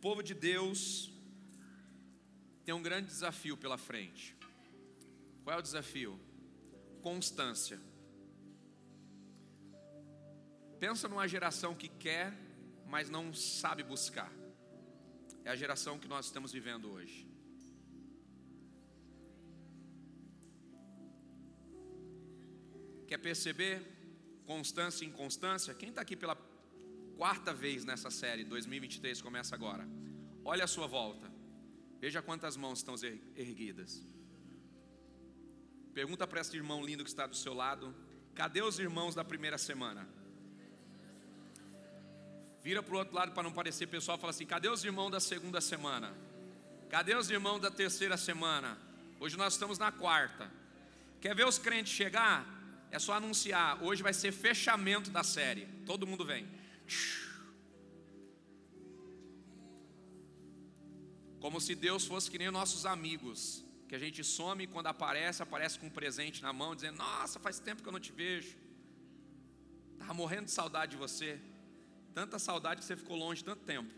povo de Deus tem um grande desafio pela frente. Qual é o desafio? Constância. Pensa numa geração que quer, mas não sabe buscar. É a geração que nós estamos vivendo hoje. Quer perceber constância e inconstância? Quem está aqui pela quarta vez nessa série, 2023 começa agora. Olha a sua volta. Veja quantas mãos estão erguidas. Pergunta para esse irmão lindo que está do seu lado: cadê os irmãos da primeira semana? Vira para o outro lado para não parecer pessoal, fala assim: cadê os irmãos da segunda semana? Cadê os irmãos da terceira semana? Hoje nós estamos na quarta. Quer ver os crentes chegar? É só anunciar. Hoje vai ser fechamento da série. Todo mundo vem. Como se Deus fosse que nem nossos amigos, que a gente some e quando aparece, aparece com um presente na mão, dizendo: Nossa, faz tempo que eu não te vejo. Estava morrendo de saudade de você. Tanta saudade que você ficou longe tanto tempo.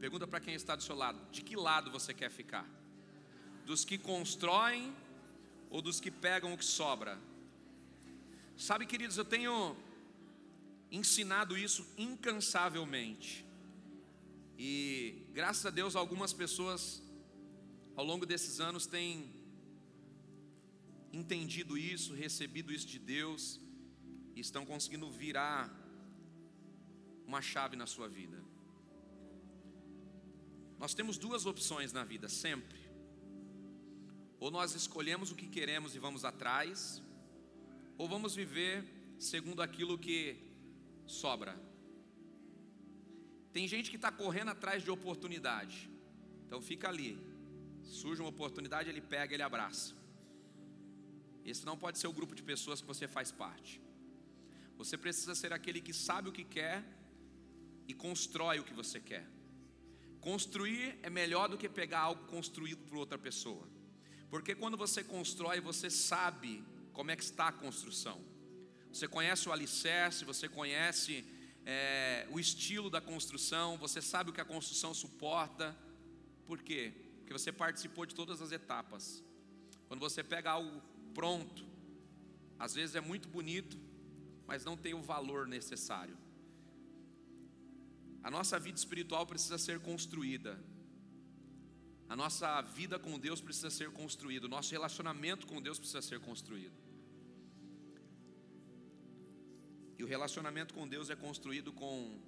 Pergunta para quem está do seu lado: de que lado você quer ficar? Dos que constroem ou dos que pegam o que sobra? Sabe, queridos, eu tenho ensinado isso incansavelmente. E graças a Deus, algumas pessoas ao longo desses anos têm entendido isso, recebido isso de Deus e estão conseguindo virar uma chave na sua vida. Nós temos duas opções na vida, sempre. Ou nós escolhemos o que queremos e vamos atrás, ou vamos viver segundo aquilo que sobra. Tem gente que está correndo atrás de oportunidade, então fica ali. Surge uma oportunidade, ele pega, ele abraça. Esse não pode ser o grupo de pessoas que você faz parte. Você precisa ser aquele que sabe o que quer e constrói o que você quer. Construir é melhor do que pegar algo construído por outra pessoa. Porque quando você constrói, você sabe como é que está a construção. Você conhece o alicerce, você conhece é, o estilo da construção, você sabe o que a construção suporta. Por quê? Porque você participou de todas as etapas. Quando você pega algo pronto, às vezes é muito bonito, mas não tem o valor necessário. A nossa vida espiritual precisa ser construída. A nossa vida com Deus precisa ser construída. O nosso relacionamento com Deus precisa ser construído. E o relacionamento com Deus é construído com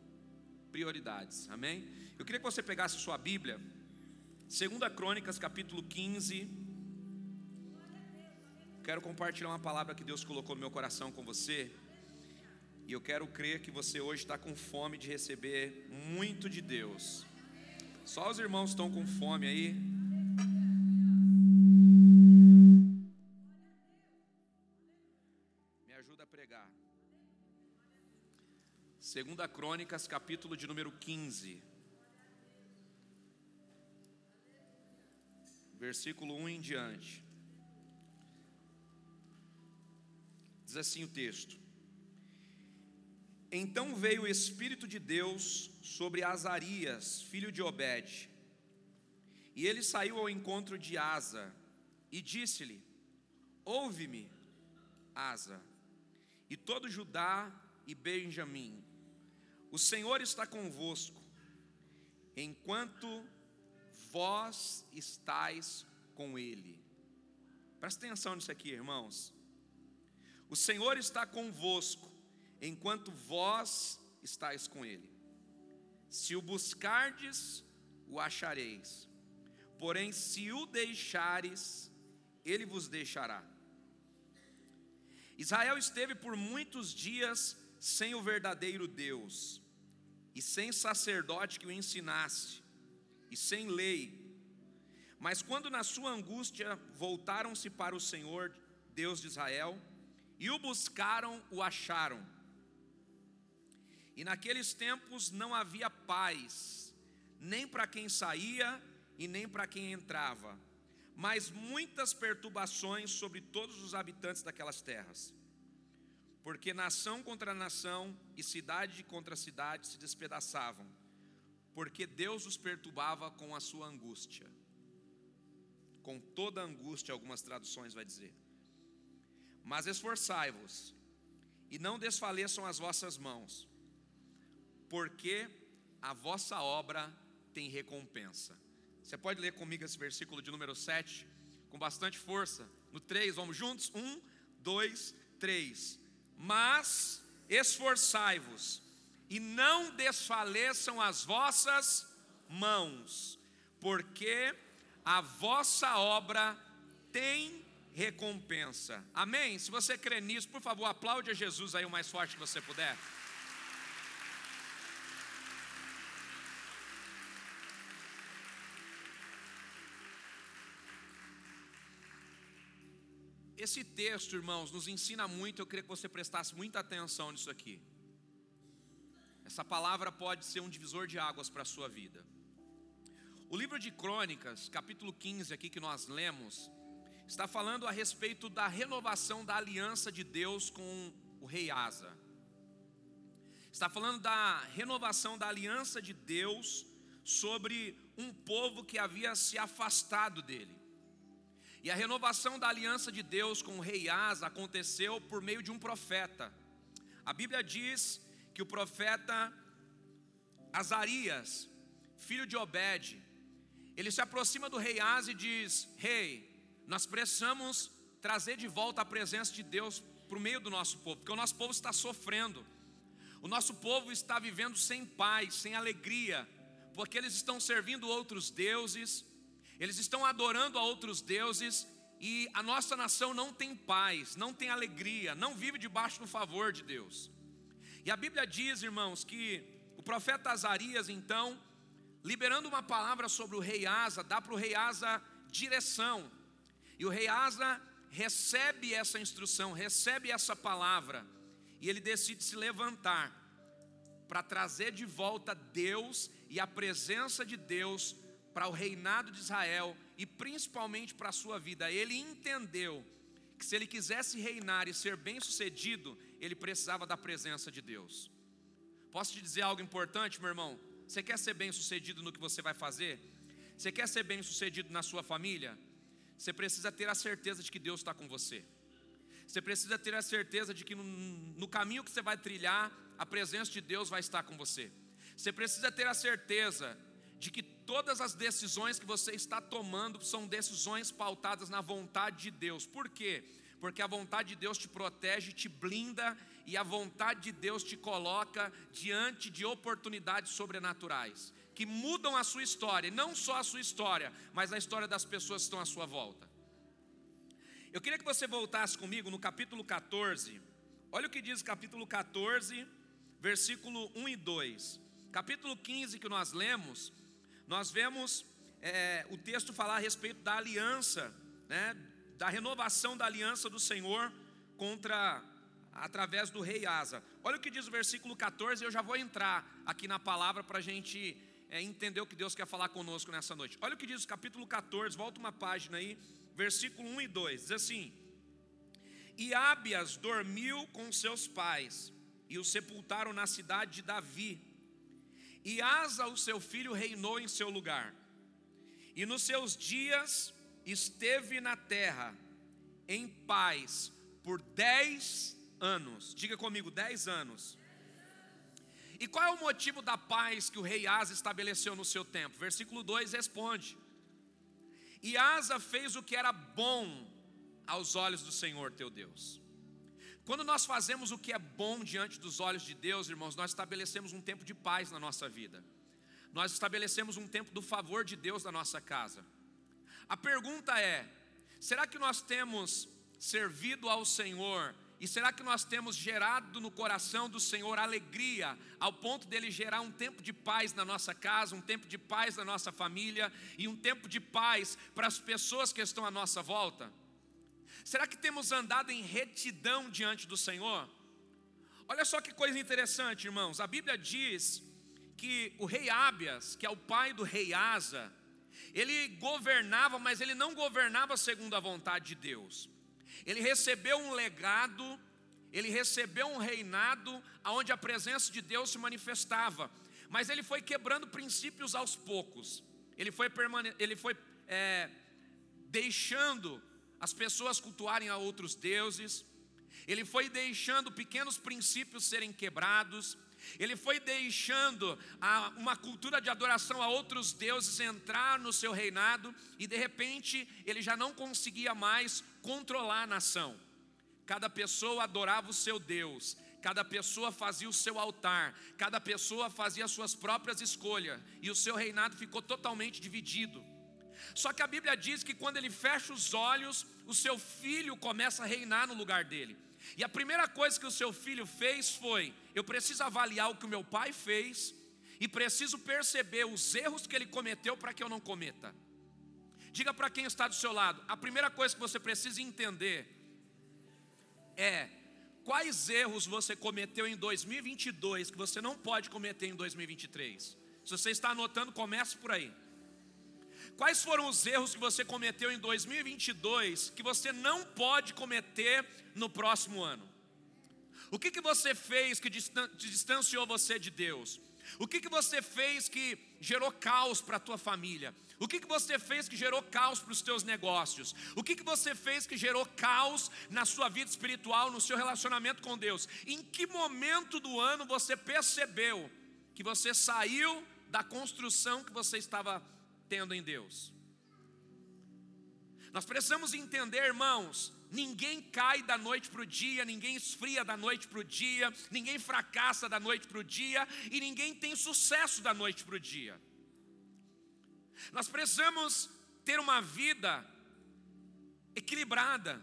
prioridades. Amém? Eu queria que você pegasse sua Bíblia, 2 Crônicas, capítulo 15. Quero compartilhar uma palavra que Deus colocou no meu coração com você. E eu quero crer que você hoje está com fome de receber muito de Deus. Só os irmãos estão com fome aí. Me ajuda a pregar. Segunda Crônicas, capítulo de número 15. Versículo 1 em diante. Diz assim o texto: então veio o Espírito de Deus sobre Azarias, filho de Obed. E ele saiu ao encontro de Asa e disse-lhe: Ouve-me, Asa, e todo Judá e Benjamim. O Senhor está convosco, enquanto vós estáis com ele. Presta atenção nisso aqui, irmãos. O Senhor está convosco enquanto vós estáis com ele. Se o buscardes, o achareis. Porém, se o deixares, ele vos deixará. Israel esteve por muitos dias sem o verdadeiro Deus, e sem sacerdote que o ensinasse, e sem lei. Mas quando na sua angústia voltaram-se para o Senhor, Deus de Israel, e o buscaram, o acharam. E naqueles tempos não havia paz, nem para quem saía e nem para quem entrava, mas muitas perturbações sobre todos os habitantes daquelas terras. porque nação contra nação e cidade contra cidade se despedaçavam, porque Deus os perturbava com a sua angústia. Com toda angústia, algumas traduções vai dizer. Mas esforçai-vos e não desfaleçam as vossas mãos, porque a vossa obra tem recompensa. Você pode ler comigo esse versículo de número 7, com bastante força. No 3, vamos juntos? 1, 2, 3. Mas esforçai-vos, e não desfaleçam as vossas mãos, porque a vossa obra tem recompensa. Amém? Se você crê nisso, por favor, aplaude a Jesus aí o mais forte que você puder. Esse texto, irmãos, nos ensina muito. Eu queria que você prestasse muita atenção nisso aqui. Essa palavra pode ser um divisor de águas para a sua vida. O livro de Crônicas, capítulo 15, aqui que nós lemos, está falando a respeito da renovação da aliança de Deus com o rei Asa. Está falando da renovação da aliança de Deus sobre um povo que havia se afastado dele. E a renovação da aliança de Deus com o rei Asa aconteceu por meio de um profeta. A Bíblia diz que o profeta Azarias, filho de Obed, ele se aproxima do rei Asa e diz: Rei, nós precisamos trazer de volta a presença de Deus para o meio do nosso povo, porque o nosso povo está sofrendo, o nosso povo está vivendo sem paz, sem alegria, porque eles estão servindo outros deuses, eles estão adorando a outros deuses e a nossa nação não tem paz, não tem alegria, não vive debaixo do favor de Deus. E a Bíblia diz, irmãos, que o profeta Azarias, então, liberando uma palavra sobre o rei Asa, dá para o rei Asa direção. E o rei Asa recebe essa instrução, recebe essa palavra, e ele decide se levantar para trazer de volta Deus e a presença de Deus para o reinado de Israel e principalmente para a sua vida. Ele entendeu que se ele quisesse reinar e ser bem-sucedido, ele precisava da presença de Deus. Posso te dizer algo importante, meu irmão? Você quer ser bem-sucedido no que você vai fazer? Você quer ser bem-sucedido na sua família? Você precisa ter a certeza de que Deus está com você. Você precisa ter a certeza de que no, no caminho que você vai trilhar, a presença de Deus vai estar com você. Você precisa ter a certeza de que todas as decisões que você está tomando são decisões pautadas na vontade de Deus. Por quê? Porque a vontade de Deus te protege, te blinda e a vontade de Deus te coloca diante de oportunidades sobrenaturais que mudam a sua história, não só a sua história, mas a história das pessoas que estão à sua volta. Eu queria que você voltasse comigo no capítulo 14. Olha o que diz capítulo 14, versículo 1 e 2. Capítulo 15 que nós lemos, nós vemos é, o texto falar a respeito da aliança, né, da renovação da aliança do Senhor contra através do rei Asa. Olha o que diz o versículo 14, eu já vou entrar aqui na palavra para a gente é, entender o que Deus quer falar conosco nessa noite. Olha o que diz o capítulo 14, volta uma página aí, versículo 1 e 2, diz assim: E Ábias dormiu com seus pais, e o sepultaram na cidade de Davi e Asa, o seu filho, reinou em seu lugar. E nos seus dias esteve na terra em paz por dez anos. Diga comigo, dez anos. E qual é o motivo da paz que o rei Asa estabeleceu no seu tempo? Versículo 2 responde: E Asa fez o que era bom aos olhos do Senhor teu Deus. Quando nós fazemos o que é bom diante dos olhos de Deus, irmãos, nós estabelecemos um tempo de paz na nossa vida. Nós estabelecemos um tempo do favor de Deus na nossa casa. A pergunta é: será que nós temos servido ao Senhor e será que nós temos gerado no coração do Senhor alegria, ao ponto dele gerar um tempo de paz na nossa casa, um tempo de paz na nossa família e um tempo de paz para as pessoas que estão à nossa volta? Será que temos andado em retidão diante do Senhor? Olha só que coisa interessante, irmãos. A Bíblia diz que o rei Ábias, que é o pai do rei Asa, ele governava, mas ele não governava segundo a vontade de Deus. Ele recebeu um legado, ele recebeu um reinado onde a presença de Deus se manifestava, mas ele foi quebrando princípios aos poucos, ele foi, ele foi é, deixando as pessoas cultuarem a outros deuses, ele foi deixando pequenos princípios serem quebrados, ele foi deixando a, uma cultura de adoração a outros deuses entrar no seu reinado e de repente ele já não conseguia mais controlar a nação. Cada pessoa adorava o seu Deus, cada pessoa fazia o seu altar, cada pessoa fazia as suas próprias escolhas e o seu reinado ficou totalmente dividido. Só que a Bíblia diz que quando ele fecha os olhos, o seu filho começa a reinar no lugar dele. E a primeira coisa que o seu filho fez foi: eu preciso avaliar o que o meu pai fez e preciso perceber os erros que ele cometeu para que eu não cometa. Diga para quem está do seu lado: a primeira coisa que você precisa entender é quais erros você cometeu em 2022 que você não pode cometer em 2023. Se você está anotando, comece por aí. Quais foram os erros que você cometeu em 2022 que você não pode cometer no próximo ano? O que, que você fez que distanciou você de Deus? O que, que você fez que gerou caos para a tua família? O que, que você fez que gerou caos para os teus negócios? O que, que você fez que gerou caos na sua vida espiritual, no seu relacionamento com Deus? Em que momento do ano você percebeu que você saiu da construção que você estava tendo em Deus. Nós precisamos entender, irmãos, ninguém cai da noite para o dia, ninguém esfria da noite para o dia, ninguém fracassa da noite para o dia e ninguém tem sucesso da noite para o dia. Nós precisamos ter uma vida equilibrada,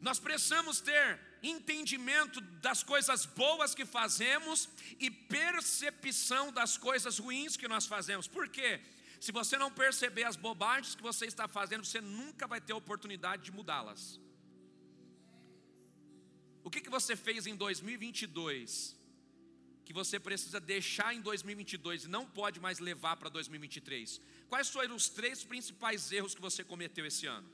nós precisamos ter entendimento das coisas boas que fazemos e percepção das coisas ruins que nós fazemos. Por quê? Se você não perceber as bobagens que você está fazendo, você nunca vai ter oportunidade de mudá-las. O que, que você fez em 2022 que você precisa deixar em 2022 e não pode mais levar para 2023? Quais foram os três principais erros que você cometeu esse ano?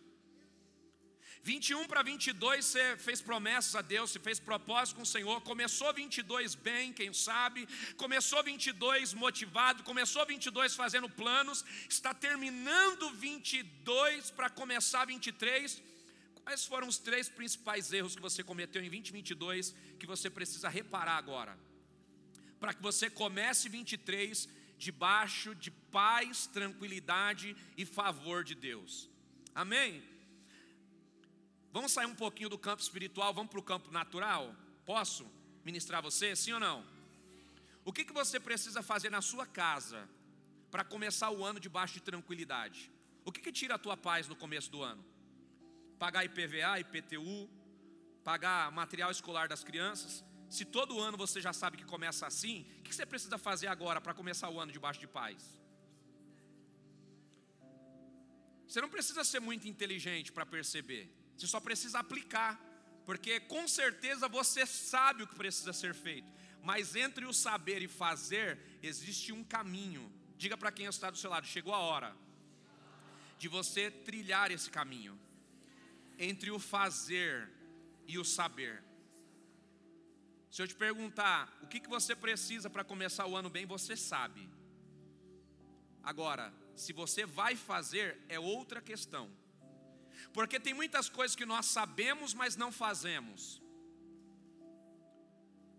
21 para 22 você fez promessas a Deus, você fez propósito com o Senhor. Começou 22 bem, quem sabe. Começou 22 motivado, começou 22 fazendo planos, está terminando 22 para começar 23. Quais foram os três principais erros que você cometeu em 2022 que você precisa reparar agora? Para que você comece 23 debaixo de paz, tranquilidade e favor de Deus. Amém? Vamos sair um pouquinho do campo espiritual, vamos para o campo natural? Posso ministrar você, sim ou não? O que, que você precisa fazer na sua casa para começar o ano debaixo de tranquilidade? O que, que tira a tua paz no começo do ano? Pagar IPVA, IPTU, pagar material escolar das crianças? Se todo ano você já sabe que começa assim, o que você precisa fazer agora para começar o ano debaixo de paz? Você não precisa ser muito inteligente para perceber. Você só precisa aplicar, porque com certeza você sabe o que precisa ser feito. Mas entre o saber e fazer existe um caminho. Diga para quem está do seu lado, chegou a hora de você trilhar esse caminho entre o fazer e o saber. Se eu te perguntar o que, você precisa para começar o ano bem, você sabe. Agora, se você vai fazer, é outra questão. Porque tem muitas coisas que nós sabemos, mas não fazemos.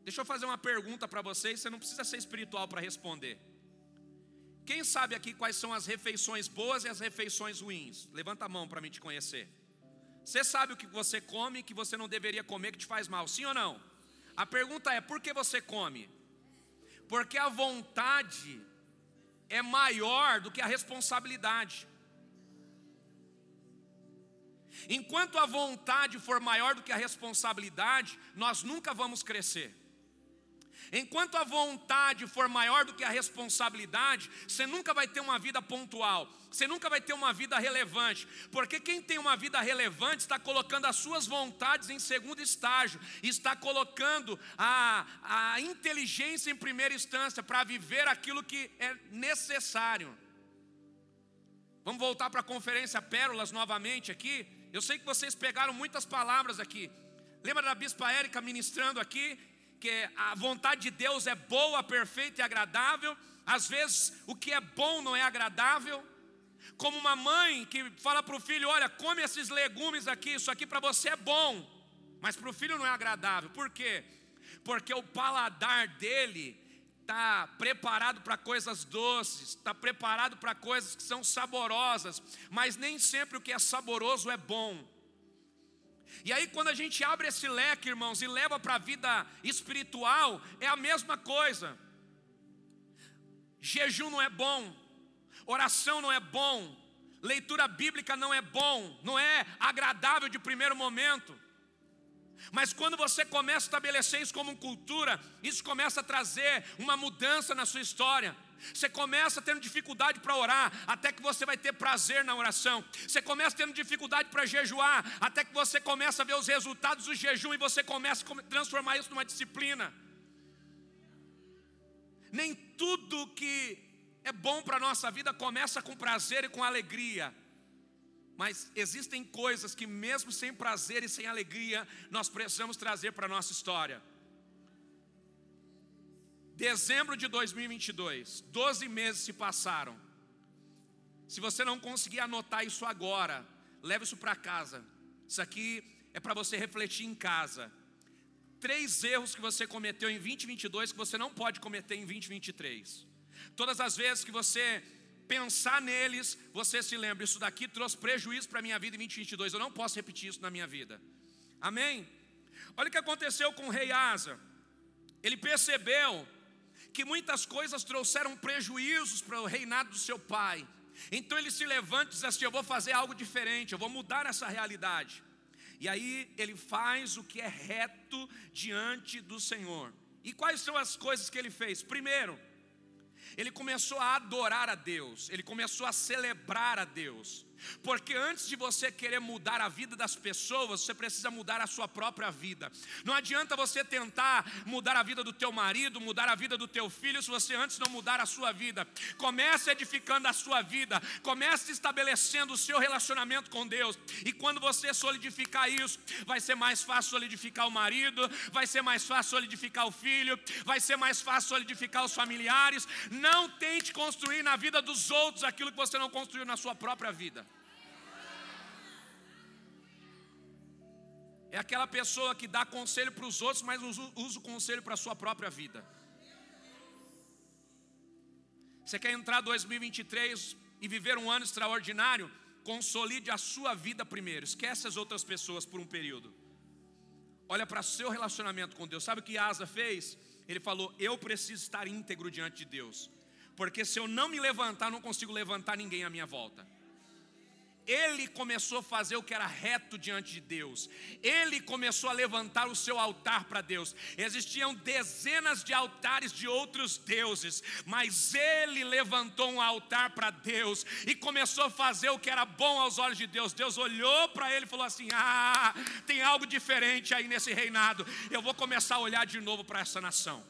Deixa eu fazer uma pergunta para vocês, você não precisa ser espiritual para responder. Quem sabe aqui quais são as refeições boas e as refeições ruins? Levanta a mão para mim te conhecer. Você sabe o que você come e que você não deveria comer que te faz mal, sim ou não? A pergunta é: por que você come? Porque a vontade é maior do que a responsabilidade. Enquanto a vontade for maior do que a responsabilidade, nós nunca vamos crescer. Enquanto a vontade for maior do que a responsabilidade, você nunca vai ter uma vida pontual, você nunca vai ter uma vida relevante, porque quem tem uma vida relevante está colocando as suas vontades em segundo estágio, está colocando a, a inteligência em primeira instância para viver aquilo que é necessário. Vamos voltar para a conferência Pérolas novamente aqui. Eu sei que vocês pegaram muitas palavras aqui. Lembra da Bispa Érica ministrando aqui? Que a vontade de Deus é boa, perfeita e agradável. Às vezes o que é bom não é agradável. Como uma mãe que fala para o filho: Olha, come esses legumes aqui, isso aqui para você é bom, mas para o filho não é agradável. Por quê? Porque o paladar dele está preparado para coisas doces, está preparado para coisas que são saborosas, mas nem sempre o que é saboroso é bom. E aí, quando a gente abre esse leque, irmãos, e leva para a vida espiritual, é a mesma coisa. Jejum não é bom, oração não é bom, leitura bíblica não é bom, não é agradável de primeiro momento. Mas quando você começa a estabelecer isso como cultura, isso começa a trazer uma mudança na sua história. Você começa tendo dificuldade para orar, até que você vai ter prazer na oração. Você começa tendo dificuldade para jejuar, até que você começa a ver os resultados do jejum e você começa a transformar isso numa disciplina. Nem tudo que é bom para a nossa vida começa com prazer e com alegria. Mas existem coisas que, mesmo sem prazer e sem alegria, nós precisamos trazer para a nossa história. Dezembro de 2022, 12 meses se passaram. Se você não conseguir anotar isso agora, leve isso para casa. Isso aqui é para você refletir em casa. Três erros que você cometeu em 2022 que você não pode cometer em 2023. Todas as vezes que você pensar neles, você se lembra, isso daqui trouxe prejuízo para a minha vida em 2022, eu não posso repetir isso na minha vida. Amém? Olha o que aconteceu com o rei Asa. Ele percebeu que muitas coisas trouxeram prejuízos para o reinado do seu pai. Então ele se levanta e diz assim: Eu vou fazer algo diferente, eu vou mudar essa realidade. E aí ele faz o que é reto diante do Senhor. E quais são as coisas que ele fez? Primeiro, ele começou a adorar a Deus, ele começou a celebrar a Deus. Porque antes de você querer mudar a vida das pessoas, você precisa mudar a sua própria vida. Não adianta você tentar mudar a vida do teu marido, mudar a vida do teu filho, se você antes não mudar a sua vida. Comece edificando a sua vida, comece estabelecendo o seu relacionamento com Deus. E quando você solidificar isso, vai ser mais fácil solidificar o marido, vai ser mais fácil solidificar o filho, vai ser mais fácil solidificar os familiares. Não tente construir na vida dos outros aquilo que você não construiu na sua própria vida. É aquela pessoa que dá conselho para os outros, mas usa o conselho para a sua própria vida. Você quer entrar 2023 e viver um ano extraordinário? Consolide a sua vida primeiro. Esquece as outras pessoas por um período. Olha para seu relacionamento com Deus. Sabe o que Asa fez? Ele falou: Eu preciso estar íntegro diante de Deus. Porque se eu não me levantar, não consigo levantar ninguém à minha volta ele começou a fazer o que era reto diante de Deus, ele começou a levantar o seu altar para Deus. Existiam dezenas de altares de outros deuses, mas ele levantou um altar para Deus e começou a fazer o que era bom aos olhos de Deus. Deus olhou para ele e falou assim: Ah, tem algo diferente aí nesse reinado, eu vou começar a olhar de novo para essa nação.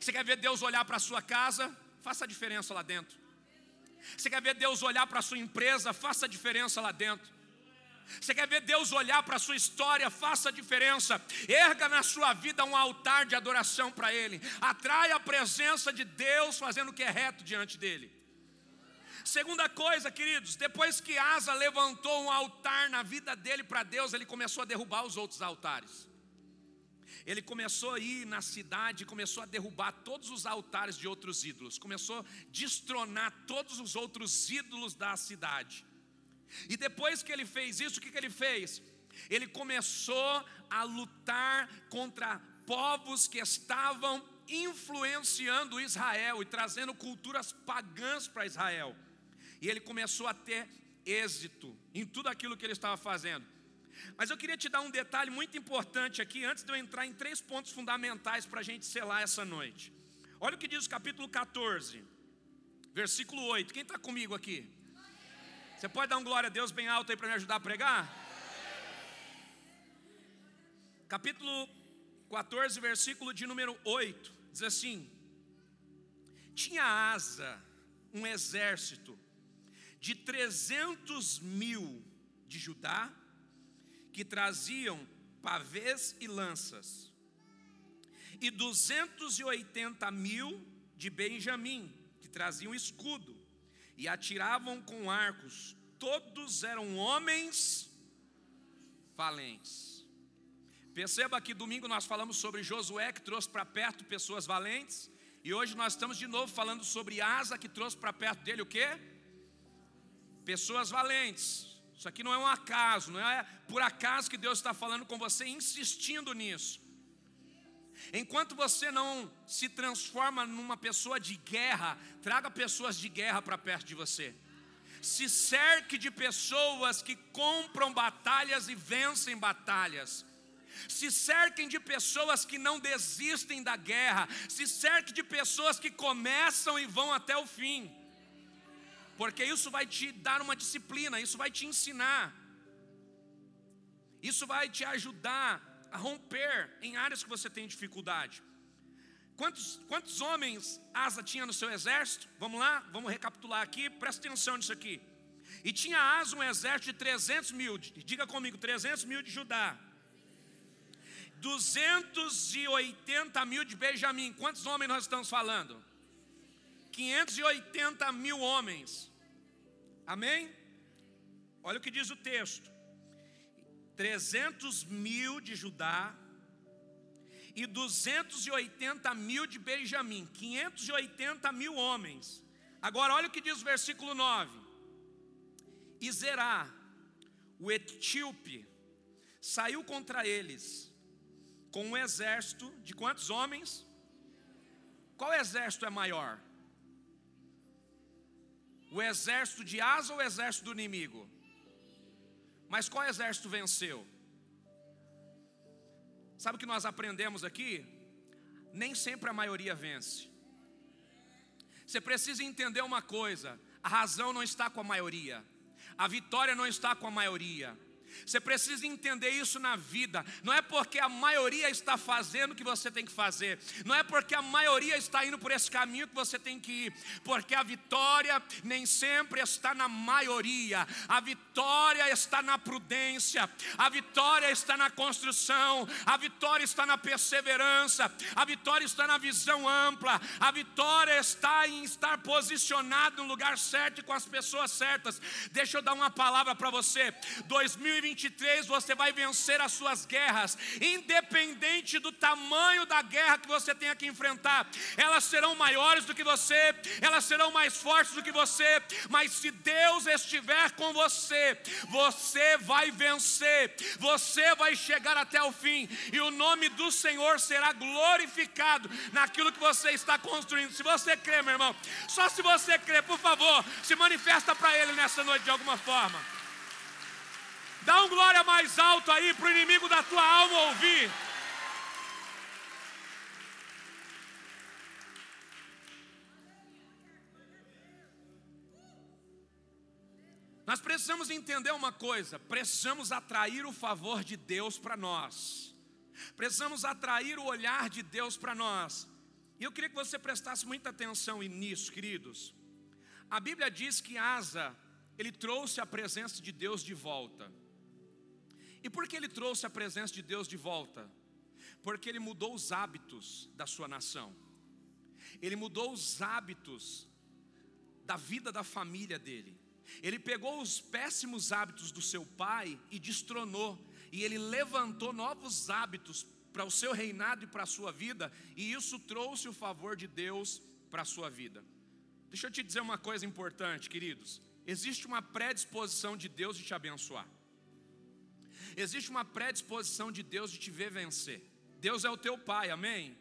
Você quer ver Deus olhar para a sua casa? Faça a diferença lá dentro. Você quer ver Deus olhar para a sua empresa? Faça a diferença lá dentro. Você quer ver Deus olhar para a sua história? Faça a diferença. Erga na sua vida um altar de adoração para Ele. Atrai a presença de Deus fazendo o que é reto diante dEle. Segunda coisa, queridos, depois que Asa levantou um altar na vida dele para Deus, ele começou a derrubar os outros altares. Ele começou a ir na cidade, começou a derrubar todos os altares de outros ídolos, começou a destronar todos os outros ídolos da cidade. E depois que ele fez isso, o que, que ele fez? Ele começou a lutar contra povos que estavam influenciando Israel e trazendo culturas pagãs para Israel. E ele começou a ter êxito em tudo aquilo que ele estava fazendo. Mas eu queria te dar um detalhe muito importante aqui, antes de eu entrar em três pontos fundamentais para a gente selar essa noite. Olha o que diz o capítulo 14, versículo 8. Quem está comigo aqui? Você pode dar um glória a Deus bem alto aí para me ajudar a pregar? Capítulo 14, versículo de número 8, diz assim: Tinha asa um exército de 300 mil de Judá que traziam pavês e lanças, e 280 mil de Benjamim, que traziam escudo, e atiravam com arcos, todos eram homens valentes. Perceba que domingo nós falamos sobre Josué, que trouxe para perto pessoas valentes, e hoje nós estamos de novo falando sobre Asa, que trouxe para perto dele o quê? Pessoas valentes. Isso aqui não é um acaso, não é por acaso que Deus está falando com você, insistindo nisso. Enquanto você não se transforma numa pessoa de guerra, traga pessoas de guerra para perto de você. Se cerque de pessoas que compram batalhas e vencem batalhas. Se cerquem de pessoas que não desistem da guerra. Se cerque de pessoas que começam e vão até o fim. Porque isso vai te dar uma disciplina, isso vai te ensinar. Isso vai te ajudar a romper em áreas que você tem dificuldade. Quantos, quantos homens Asa tinha no seu exército? Vamos lá, vamos recapitular aqui, presta atenção nisso aqui. E tinha Asa um exército de 300 mil, diga comigo, 300 mil de Judá, 280 mil de Benjamim. Quantos homens nós estamos falando? 580 mil homens. Amém? Olha o que diz o texto: 300 mil de Judá e 280 mil de Benjamim, 580 mil homens. Agora, olha o que diz o versículo 9: E Zerá, o etíope, saiu contra eles com um exército de quantos homens? Qual exército é maior? O exército de Asa ou o exército do inimigo? Mas qual exército venceu? Sabe o que nós aprendemos aqui? Nem sempre a maioria vence. Você precisa entender uma coisa: a razão não está com a maioria, a vitória não está com a maioria, você precisa entender isso na vida. Não é porque a maioria está fazendo o que você tem que fazer. Não é porque a maioria está indo por esse caminho que você tem que ir. Porque a vitória nem sempre está na maioria. A vitória está na prudência. A vitória está na construção. A vitória está na perseverança. A vitória está na visão ampla. A vitória está em estar posicionado no lugar certo e com as pessoas certas. Deixa eu dar uma palavra para você. 2020 2023 você vai vencer as suas guerras, independente do tamanho da guerra que você tenha que enfrentar. Elas serão maiores do que você, elas serão mais fortes do que você, mas se Deus estiver com você, você vai vencer, você vai chegar até o fim, e o nome do Senhor será glorificado naquilo que você está construindo. Se você crê, meu irmão, só se você crê, por favor, se manifesta para Ele nessa noite de alguma forma. Dá um glória mais alto aí para o inimigo da tua alma ouvir. Nós precisamos entender uma coisa: precisamos atrair o favor de Deus para nós, precisamos atrair o olhar de Deus para nós. E eu queria que você prestasse muita atenção nisso, queridos. A Bíblia diz que Asa, ele trouxe a presença de Deus de volta. E por que ele trouxe a presença de Deus de volta? Porque ele mudou os hábitos da sua nação, ele mudou os hábitos da vida da família dele. Ele pegou os péssimos hábitos do seu pai e destronou, e ele levantou novos hábitos para o seu reinado e para a sua vida, e isso trouxe o favor de Deus para a sua vida. Deixa eu te dizer uma coisa importante, queridos: existe uma predisposição de Deus de te abençoar. Existe uma predisposição de Deus de te ver vencer. Deus é o teu pai, amém?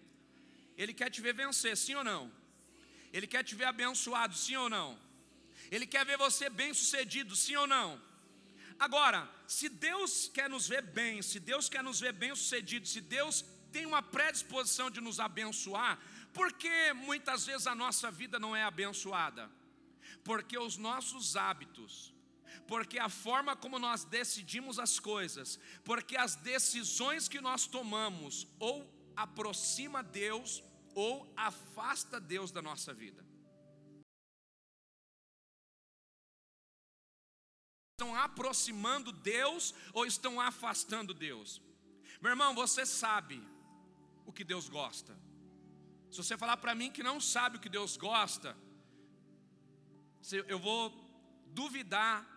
Ele quer te ver vencer, sim ou não? Ele quer te ver abençoado, sim ou não? Ele quer ver você bem sucedido, sim ou não? Agora, se Deus quer nos ver bem, se Deus quer nos ver bem sucedido, se Deus tem uma predisposição de nos abençoar, por que muitas vezes a nossa vida não é abençoada? Porque os nossos hábitos, porque a forma como nós decidimos as coisas, porque as decisões que nós tomamos ou aproxima Deus ou afasta Deus da nossa vida. Estão aproximando Deus ou estão afastando Deus? Meu irmão, você sabe o que Deus gosta. Se você falar para mim que não sabe o que Deus gosta, eu vou duvidar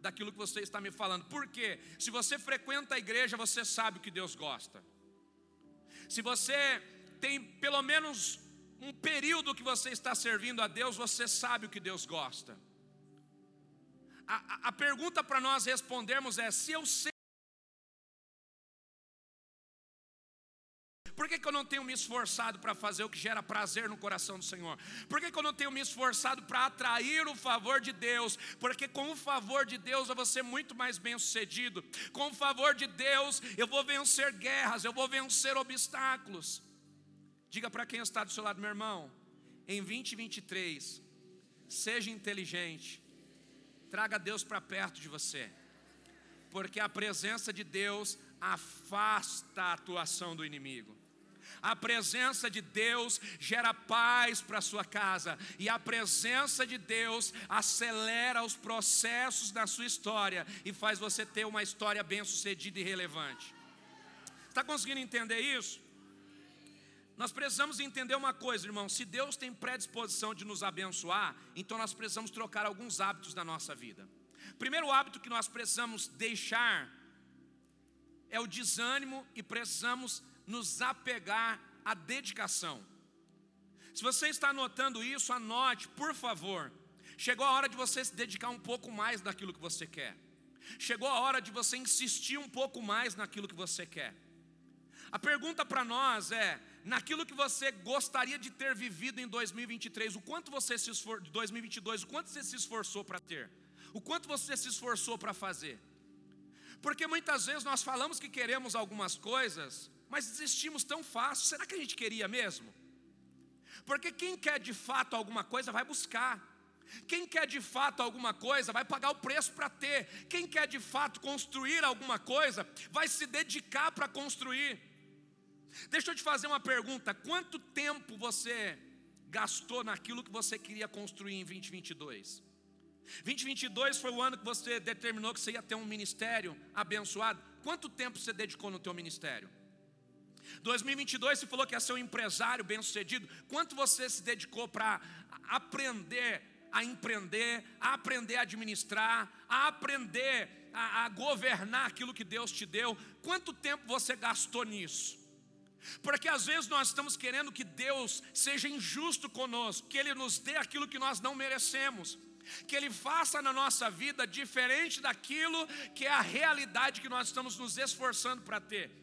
daquilo que você está me falando. Por quê? Se você frequenta a igreja, você sabe o que Deus gosta. Se você tem pelo menos um período que você está servindo a Deus, você sabe o que Deus gosta. A, a, a pergunta para nós respondermos é: se eu sei Por que, que eu não tenho me esforçado para fazer o que gera prazer no coração do Senhor? Por que, que eu não tenho me esforçado para atrair o favor de Deus? Porque com o favor de Deus eu vou ser muito mais bem sucedido. Com o favor de Deus eu vou vencer guerras, eu vou vencer obstáculos. Diga para quem está do seu lado, meu irmão, em 2023, seja inteligente, traga Deus para perto de você, porque a presença de Deus afasta a atuação do inimigo. A presença de Deus gera paz para a sua casa, e a presença de Deus acelera os processos da sua história e faz você ter uma história bem-sucedida e relevante. Está conseguindo entender isso? Nós precisamos entender uma coisa, irmão: se Deus tem predisposição de nos abençoar, então nós precisamos trocar alguns hábitos da nossa vida. Primeiro hábito que nós precisamos deixar é o desânimo e precisamos nos apegar à dedicação. Se você está anotando isso, anote, por favor. Chegou a hora de você se dedicar um pouco mais naquilo que você quer. Chegou a hora de você insistir um pouco mais naquilo que você quer. A pergunta para nós é: naquilo que você gostaria de ter vivido em 2023, o quanto você se esfor 2022, o quanto você se esforçou para ter? O quanto você se esforçou para fazer? Porque muitas vezes nós falamos que queremos algumas coisas, mas desistimos tão fácil. Será que a gente queria mesmo? Porque quem quer de fato alguma coisa vai buscar. Quem quer de fato alguma coisa vai pagar o preço para ter. Quem quer de fato construir alguma coisa vai se dedicar para construir. Deixa eu te fazer uma pergunta: quanto tempo você gastou naquilo que você queria construir em 2022? 2022 foi o ano que você determinou que você ia ter um ministério abençoado. Quanto tempo você dedicou no teu ministério? 2022 você falou que ia ser um empresário bem-sucedido. Quanto você se dedicou para aprender a empreender, a aprender a administrar, a aprender a, a governar aquilo que Deus te deu? Quanto tempo você gastou nisso? Porque às vezes nós estamos querendo que Deus seja injusto conosco, que Ele nos dê aquilo que nós não merecemos, que Ele faça na nossa vida diferente daquilo que é a realidade que nós estamos nos esforçando para ter.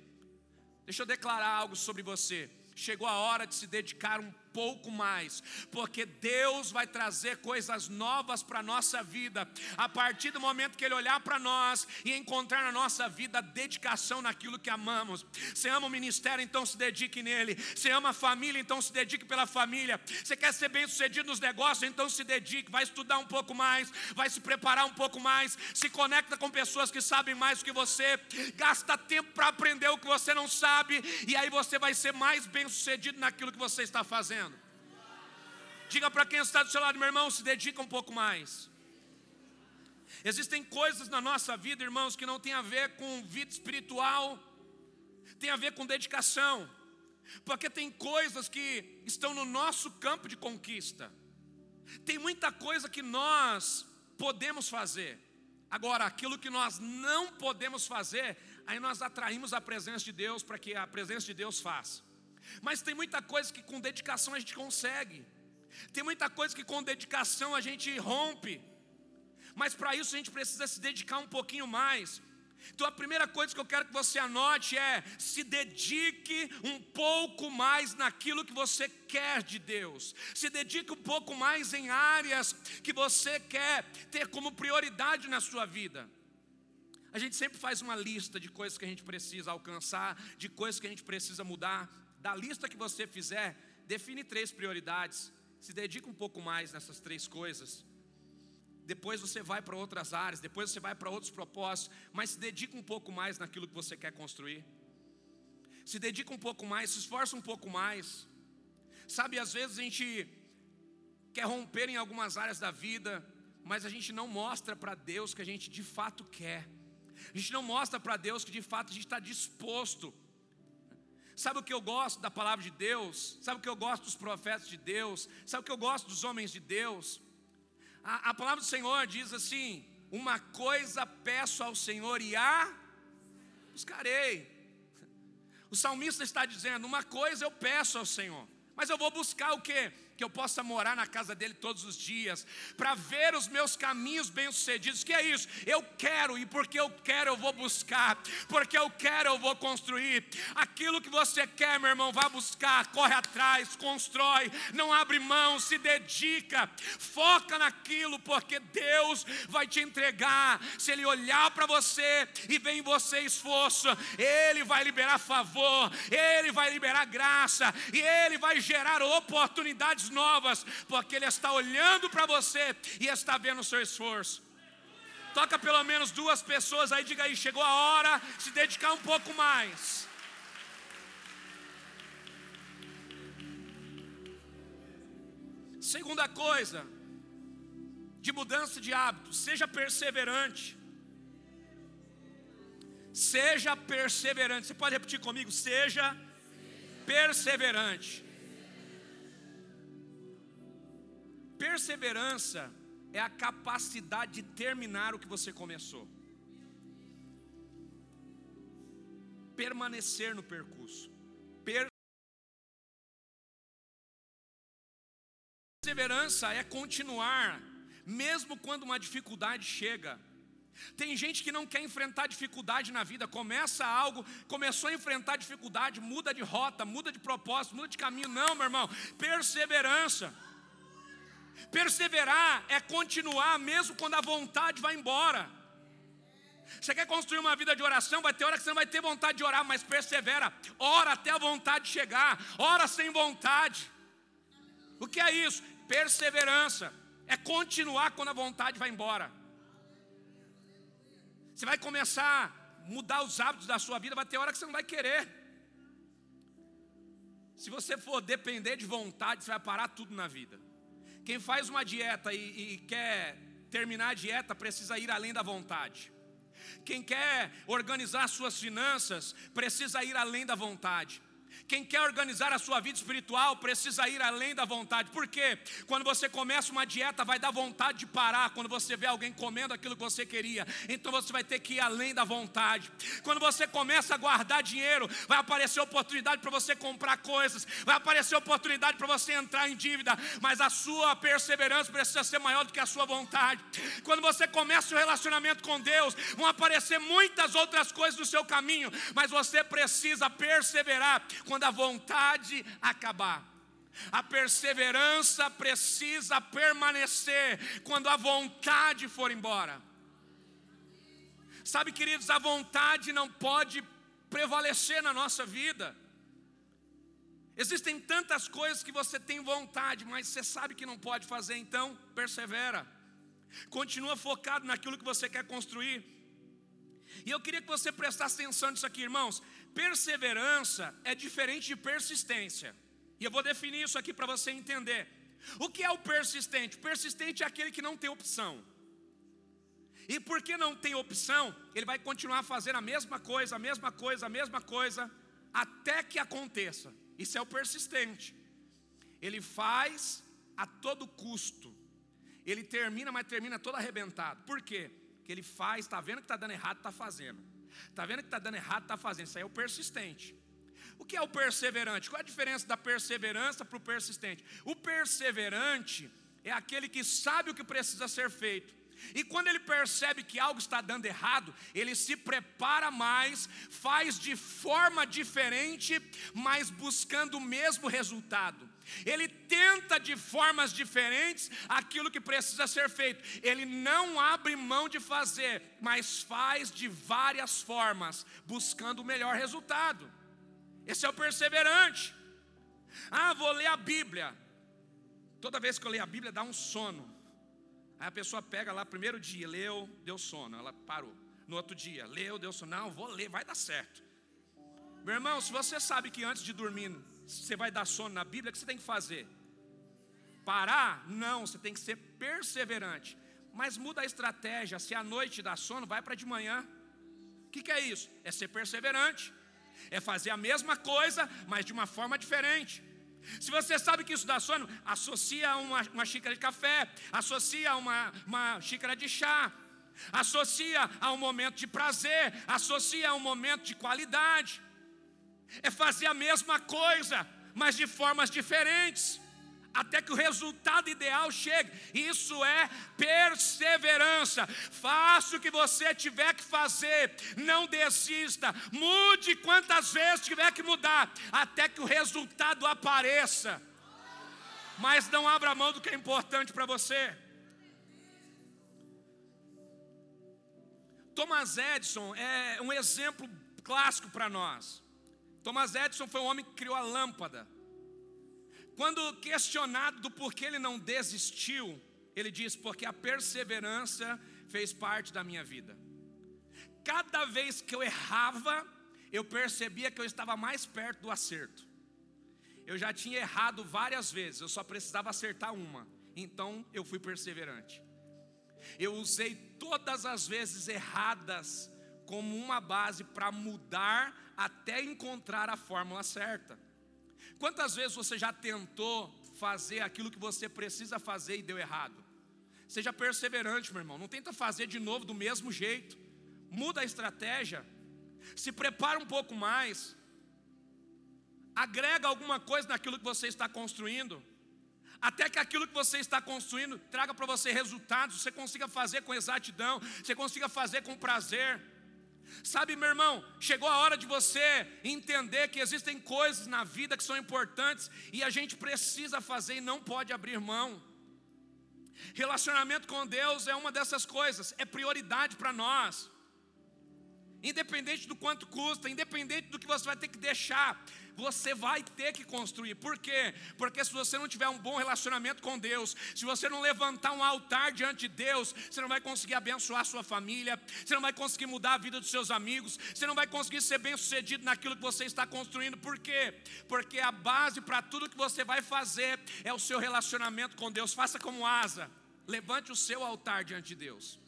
Deixa eu declarar algo sobre você. Chegou a hora de se dedicar um pouco mais, porque Deus vai trazer coisas novas para a nossa vida, a partir do momento que Ele olhar para nós e encontrar na nossa vida dedicação naquilo que amamos. Você ama o ministério, então se dedique nele. Você ama a família, então se dedique pela família. Você quer ser bem sucedido nos negócios, então se dedique. Vai estudar um pouco mais, vai se preparar um pouco mais, se conecta com pessoas que sabem mais que você, gasta tempo para aprender o que você não sabe, e aí você vai ser mais bem sucedido naquilo que você está fazendo. Diga para quem está do seu lado, meu irmão, se dedica um pouco mais. Existem coisas na nossa vida, irmãos, que não tem a ver com vida espiritual, tem a ver com dedicação. Porque tem coisas que estão no nosso campo de conquista. Tem muita coisa que nós podemos fazer. Agora, aquilo que nós não podemos fazer, aí nós atraímos a presença de Deus para que a presença de Deus faça. Mas tem muita coisa que com dedicação a gente consegue. Tem muita coisa que com dedicação a gente rompe, mas para isso a gente precisa se dedicar um pouquinho mais. Então a primeira coisa que eu quero que você anote é: se dedique um pouco mais naquilo que você quer de Deus. Se dedique um pouco mais em áreas que você quer ter como prioridade na sua vida. A gente sempre faz uma lista de coisas que a gente precisa alcançar, de coisas que a gente precisa mudar. Da lista que você fizer, define três prioridades se dedica um pouco mais nessas três coisas. Depois você vai para outras áreas, depois você vai para outros propósitos, mas se dedica um pouco mais naquilo que você quer construir. Se dedica um pouco mais, se esforça um pouco mais. Sabe, às vezes a gente quer romper em algumas áreas da vida, mas a gente não mostra para Deus que a gente de fato quer. A gente não mostra para Deus que de fato a gente está disposto Sabe o que eu gosto da palavra de Deus? Sabe o que eu gosto dos profetas de Deus? Sabe o que eu gosto dos homens de Deus? A, a palavra do Senhor diz assim: Uma coisa peço ao Senhor e a buscarei. O salmista está dizendo: Uma coisa eu peço ao Senhor, mas eu vou buscar o que? Que eu possa morar na casa dele todos os dias, para ver os meus caminhos bem-sucedidos. Que é isso? Eu quero, e porque eu quero, eu vou buscar, porque eu quero, eu vou construir. Aquilo que você quer, meu irmão, vá buscar, corre atrás, constrói, não abre mão, se dedica, foca naquilo, porque Deus vai te entregar. Se Ele olhar para você e ver em você esforço, Ele vai liberar favor, Ele vai liberar graça, e Ele vai gerar oportunidades novas, porque Ele está olhando para você e está vendo o seu esforço. Toca pelo menos duas pessoas aí, diga aí, chegou a hora de se dedicar um pouco mais. Segunda coisa, de mudança de hábito, seja perseverante. Seja perseverante. Você pode repetir comigo? Seja perseverante. Perseverança é a capacidade de terminar o que você começou. Permanecer no percurso. Perseverança é continuar, mesmo quando uma dificuldade chega. Tem gente que não quer enfrentar dificuldade na vida, começa algo, começou a enfrentar dificuldade, muda de rota, muda de propósito, muda de caminho. Não, meu irmão, perseverança. Perseverar é continuar mesmo quando a vontade vai embora. Você quer construir uma vida de oração? Vai ter hora que você não vai ter vontade de orar, mas persevera. Ora até a vontade chegar. Ora sem vontade. O que é isso? Perseverança. É continuar quando a vontade vai embora. Você vai começar a mudar os hábitos da sua vida, vai ter hora que você não vai querer. Se você for depender de vontade, você vai parar tudo na vida. Quem faz uma dieta e, e quer terminar a dieta precisa ir além da vontade. Quem quer organizar suas finanças precisa ir além da vontade. Quem quer organizar a sua vida espiritual precisa ir além da vontade. Por quê? Quando você começa uma dieta, vai dar vontade de parar. Quando você vê alguém comendo aquilo que você queria, então você vai ter que ir além da vontade. Quando você começa a guardar dinheiro, vai aparecer oportunidade para você comprar coisas, vai aparecer oportunidade para você entrar em dívida, mas a sua perseverança precisa ser maior do que a sua vontade. Quando você começa o relacionamento com Deus, vão aparecer muitas outras coisas no seu caminho, mas você precisa perseverar quando a vontade acabar. A perseverança precisa permanecer quando a vontade for embora. Sabe, queridos, a vontade não pode prevalecer na nossa vida. Existem tantas coisas que você tem vontade, mas você sabe que não pode fazer, então persevera. Continua focado naquilo que você quer construir. E eu queria que você prestasse atenção nisso aqui, irmãos. Perseverança é diferente de persistência. E eu vou definir isso aqui para você entender. O que é o persistente? O persistente é aquele que não tem opção. E porque não tem opção, ele vai continuar fazendo a mesma coisa, a mesma coisa, a mesma coisa, até que aconteça. Isso é o persistente. Ele faz a todo custo. Ele termina, mas termina todo arrebentado. Por quê? Porque ele faz, está vendo que está dando errado, está fazendo. Está vendo que está dando errado, está fazendo. Isso aí é o persistente. O que é o perseverante? Qual é a diferença da perseverança para o persistente? O perseverante é aquele que sabe o que precisa ser feito. E quando ele percebe que algo está dando errado, ele se prepara mais, faz de forma diferente, mas buscando o mesmo resultado. Ele tenta de formas diferentes aquilo que precisa ser feito. Ele não abre mão de fazer, mas faz de várias formas, buscando o melhor resultado. Esse é o perseverante. Ah, vou ler a Bíblia. Toda vez que eu leio a Bíblia dá um sono. Aí a pessoa pega lá, primeiro dia, leu, deu sono, ela parou. No outro dia, leu, deu sono. Não, vou ler, vai dar certo. Meu irmão, se você sabe que antes de dormir você vai dar sono na Bíblia, o que você tem que fazer? Parar? Não, você tem que ser perseverante. Mas muda a estratégia. Se à noite dá sono, vai para de manhã. O que, que é isso? É ser perseverante. é fazer a mesma coisa, mas de uma forma diferente. Se você sabe que isso dá sono, associa uma, uma xícara de café, associa uma, uma xícara de chá, associa a um momento de prazer, associa a um momento de qualidade. É fazer a mesma coisa, mas de formas diferentes até que o resultado ideal chegue. Isso é perseverança. Faça o que você tiver que fazer, não desista. Mude quantas vezes tiver que mudar, até que o resultado apareça. Mas não abra mão do que é importante para você. Thomas Edison é um exemplo clássico para nós. Thomas Edison foi o homem que criou a lâmpada. Quando questionado do porquê ele não desistiu, ele diz: porque a perseverança fez parte da minha vida. Cada vez que eu errava, eu percebia que eu estava mais perto do acerto. Eu já tinha errado várias vezes, eu só precisava acertar uma. Então eu fui perseverante. Eu usei todas as vezes erradas como uma base para mudar até encontrar a fórmula certa. Quantas vezes você já tentou fazer aquilo que você precisa fazer e deu errado? Seja perseverante, meu irmão. Não tenta fazer de novo do mesmo jeito. Muda a estratégia. Se prepara um pouco mais. Agrega alguma coisa naquilo que você está construindo. Até que aquilo que você está construindo traga para você resultados, você consiga fazer com exatidão, você consiga fazer com prazer. Sabe, meu irmão, chegou a hora de você entender que existem coisas na vida que são importantes e a gente precisa fazer e não pode abrir mão. Relacionamento com Deus é uma dessas coisas, é prioridade para nós. Independente do quanto custa, independente do que você vai ter que deixar, você vai ter que construir. Por quê? Porque se você não tiver um bom relacionamento com Deus, se você não levantar um altar diante de Deus, você não vai conseguir abençoar sua família, você não vai conseguir mudar a vida dos seus amigos, você não vai conseguir ser bem sucedido naquilo que você está construindo. Por quê? Porque a base para tudo que você vai fazer é o seu relacionamento com Deus. Faça como asa, levante o seu altar diante de Deus.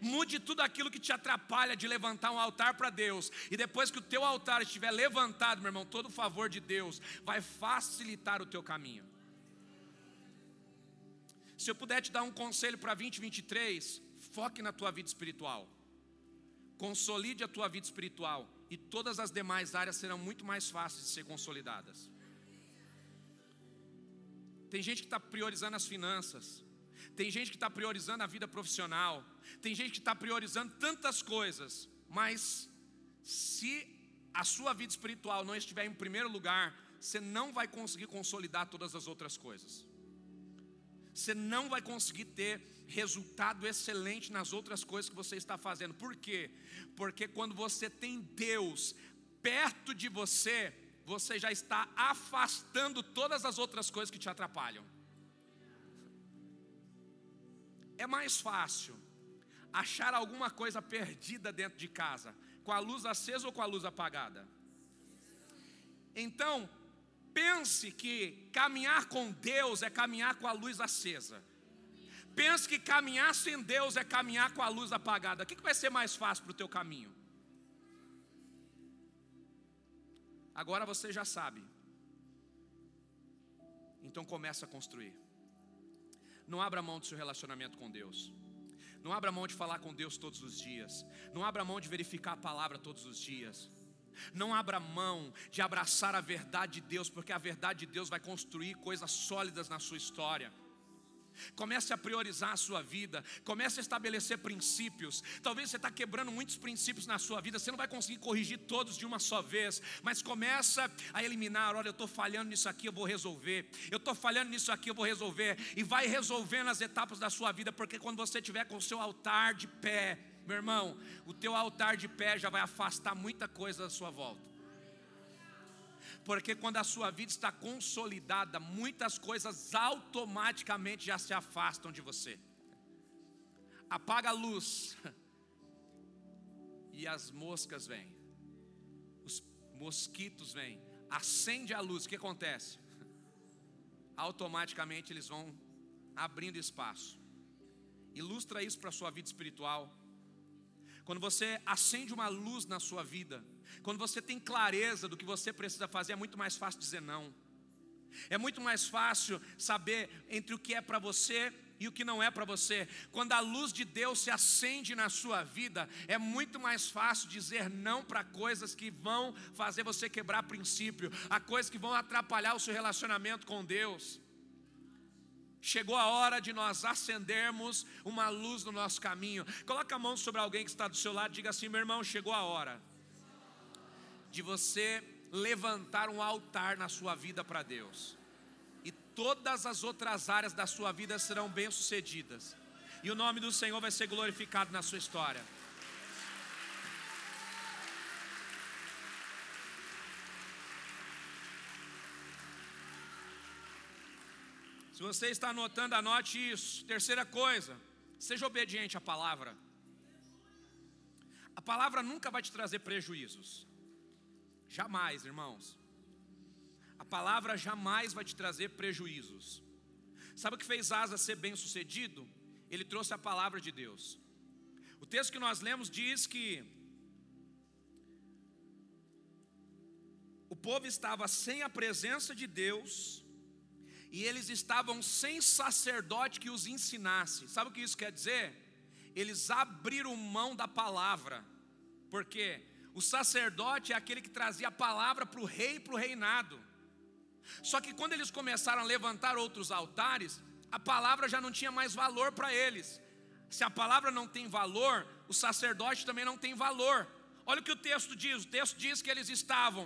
Mude tudo aquilo que te atrapalha de levantar um altar para Deus. E depois que o teu altar estiver levantado, meu irmão, todo o favor de Deus vai facilitar o teu caminho. Se eu puder te dar um conselho para 2023, foque na tua vida espiritual. Consolide a tua vida espiritual e todas as demais áreas serão muito mais fáceis de ser consolidadas. Tem gente que está priorizando as finanças, tem gente que está priorizando a vida profissional, tem gente que está priorizando tantas coisas, mas se a sua vida espiritual não estiver em primeiro lugar, você não vai conseguir consolidar todas as outras coisas. Você não vai conseguir ter resultado excelente nas outras coisas que você está fazendo. Por quê? Porque quando você tem Deus perto de você, você já está afastando todas as outras coisas que te atrapalham. É mais fácil achar alguma coisa perdida dentro de casa, com a luz acesa ou com a luz apagada. Então, pense que caminhar com Deus é caminhar com a luz acesa. Pense que caminhar sem Deus é caminhar com a luz apagada. O que vai ser mais fácil para o teu caminho? Agora você já sabe. Então começa a construir. Não abra mão do seu relacionamento com Deus. Não abra mão de falar com Deus todos os dias. Não abra mão de verificar a palavra todos os dias. Não abra mão de abraçar a verdade de Deus, porque a verdade de Deus vai construir coisas sólidas na sua história. Comece a priorizar a sua vida, comece a estabelecer princípios. Talvez você está quebrando muitos princípios na sua vida, você não vai conseguir corrigir todos de uma só vez, mas começa a eliminar. Olha, eu estou falhando nisso aqui, eu vou resolver. Eu estou falhando nisso aqui, eu vou resolver. E vai resolvendo as etapas da sua vida, porque quando você tiver com o seu altar de pé, meu irmão, o teu altar de pé já vai afastar muita coisa da sua volta porque quando a sua vida está consolidada, muitas coisas automaticamente já se afastam de você. Apaga a luz, e as moscas vêm, os mosquitos vêm, acende a luz, o que acontece? Automaticamente eles vão abrindo espaço. Ilustra isso para a sua vida espiritual. quando você acende uma luz na sua vida, quando você tem clareza do que você precisa fazer, é muito mais fácil dizer não. É muito mais fácil saber entre o que é para você e o que não é para você. Quando a luz de Deus se acende na sua vida, é muito mais fácil dizer não para coisas que vão fazer você quebrar princípio, a coisas que vão atrapalhar o seu relacionamento com Deus. Chegou a hora de nós acendermos uma luz no nosso caminho. Coloca a mão sobre alguém que está do seu lado e diga assim: meu irmão, chegou a hora de você levantar um altar na sua vida para Deus todas as outras áreas da sua vida serão bem-sucedidas. E o nome do Senhor vai ser glorificado na sua história. Se você está anotando, anote isso. Terceira coisa, seja obediente à palavra. A palavra nunca vai te trazer prejuízos. Jamais, irmãos a palavra jamais vai te trazer prejuízos. Sabe o que fez Asa ser bem sucedido? Ele trouxe a palavra de Deus. O texto que nós lemos diz que o povo estava sem a presença de Deus e eles estavam sem sacerdote que os ensinasse. Sabe o que isso quer dizer? Eles abriram mão da palavra, porque o sacerdote é aquele que trazia a palavra para o rei e para o reinado. Só que quando eles começaram a levantar outros altares, a palavra já não tinha mais valor para eles. Se a palavra não tem valor, o sacerdote também não tem valor. Olha o que o texto diz: o texto diz que eles estavam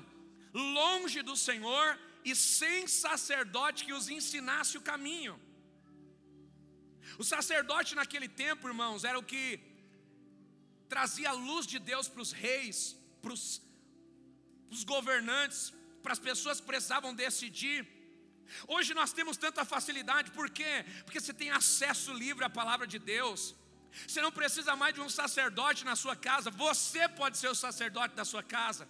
longe do Senhor e sem sacerdote que os ensinasse o caminho. O sacerdote naquele tempo, irmãos, era o que trazia a luz de Deus para os reis, para os governantes, para as pessoas que precisavam decidir. Hoje nós temos tanta facilidade, por quê? Porque você tem acesso livre à palavra de Deus. Você não precisa mais de um sacerdote na sua casa, você pode ser o sacerdote da sua casa.